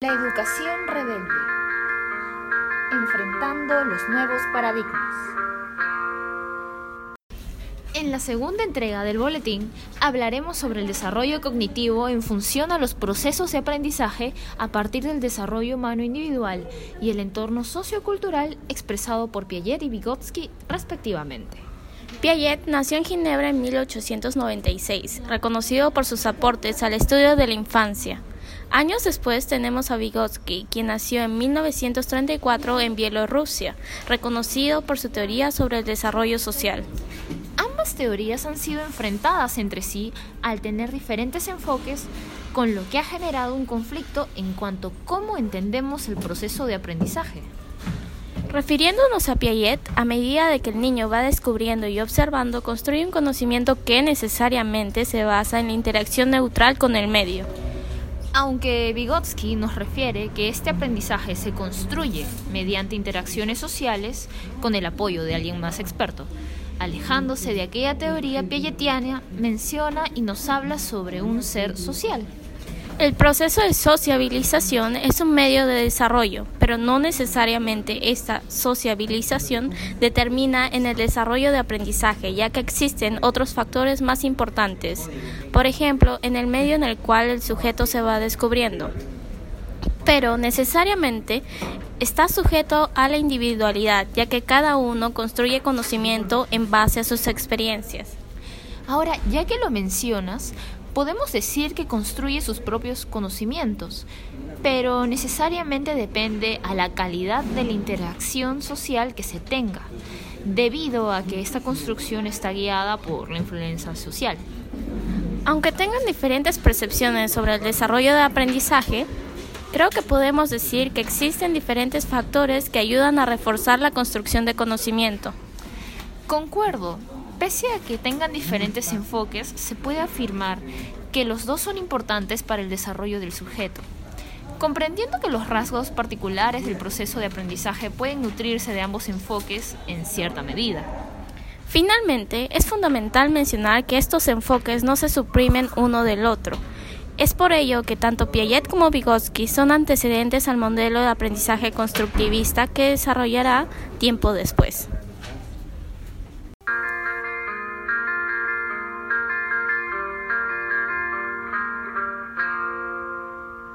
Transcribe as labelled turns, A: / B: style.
A: La educación rebelde. Enfrentando los nuevos paradigmas. En la segunda entrega del boletín hablaremos sobre el desarrollo cognitivo en función a los procesos de aprendizaje a partir del desarrollo humano individual y el entorno sociocultural expresado por Piaget y Vygotsky respectivamente.
B: Piaget nació en Ginebra en 1896, reconocido por sus aportes al estudio de la infancia. Años después tenemos a Vygotsky, quien nació en 1934 en Bielorrusia, reconocido por su teoría sobre el desarrollo social.
A: Ambas teorías han sido enfrentadas entre sí al tener diferentes enfoques, con lo que ha generado un conflicto en cuanto a cómo entendemos el proceso de aprendizaje.
B: Refiriéndonos a Piaget, a medida de que el niño va descubriendo y observando, construye un conocimiento que necesariamente se basa en la interacción neutral con el medio.
A: Aunque Vygotsky nos refiere que este aprendizaje se construye mediante interacciones sociales con el apoyo de alguien más experto, alejándose de aquella teoría piagetiana, menciona y nos habla sobre un ser social.
B: El proceso de sociabilización es un medio de desarrollo, pero no necesariamente esta sociabilización determina en el desarrollo de aprendizaje, ya que existen otros factores más importantes, por ejemplo, en el medio en el cual el sujeto se va descubriendo. Pero necesariamente está sujeto a la individualidad, ya que cada uno construye conocimiento en base a sus experiencias.
A: Ahora, ya que lo mencionas, podemos decir que construye sus propios conocimientos, pero necesariamente depende a la calidad de la interacción social que se tenga, debido a que esta construcción está guiada por la influencia social.
B: Aunque tengan diferentes percepciones sobre el desarrollo de aprendizaje, creo que podemos decir que existen diferentes factores que ayudan a reforzar la construcción de conocimiento.
A: Concuerdo, Pese a que tengan diferentes enfoques, se puede afirmar que los dos son importantes para el desarrollo del sujeto. Comprendiendo que los rasgos particulares del proceso de aprendizaje pueden nutrirse de ambos enfoques en cierta medida.
B: Finalmente, es fundamental mencionar que estos enfoques no se suprimen uno del otro. Es por ello que tanto Piaget como Vygotsky son antecedentes al modelo de aprendizaje constructivista que desarrollará tiempo después.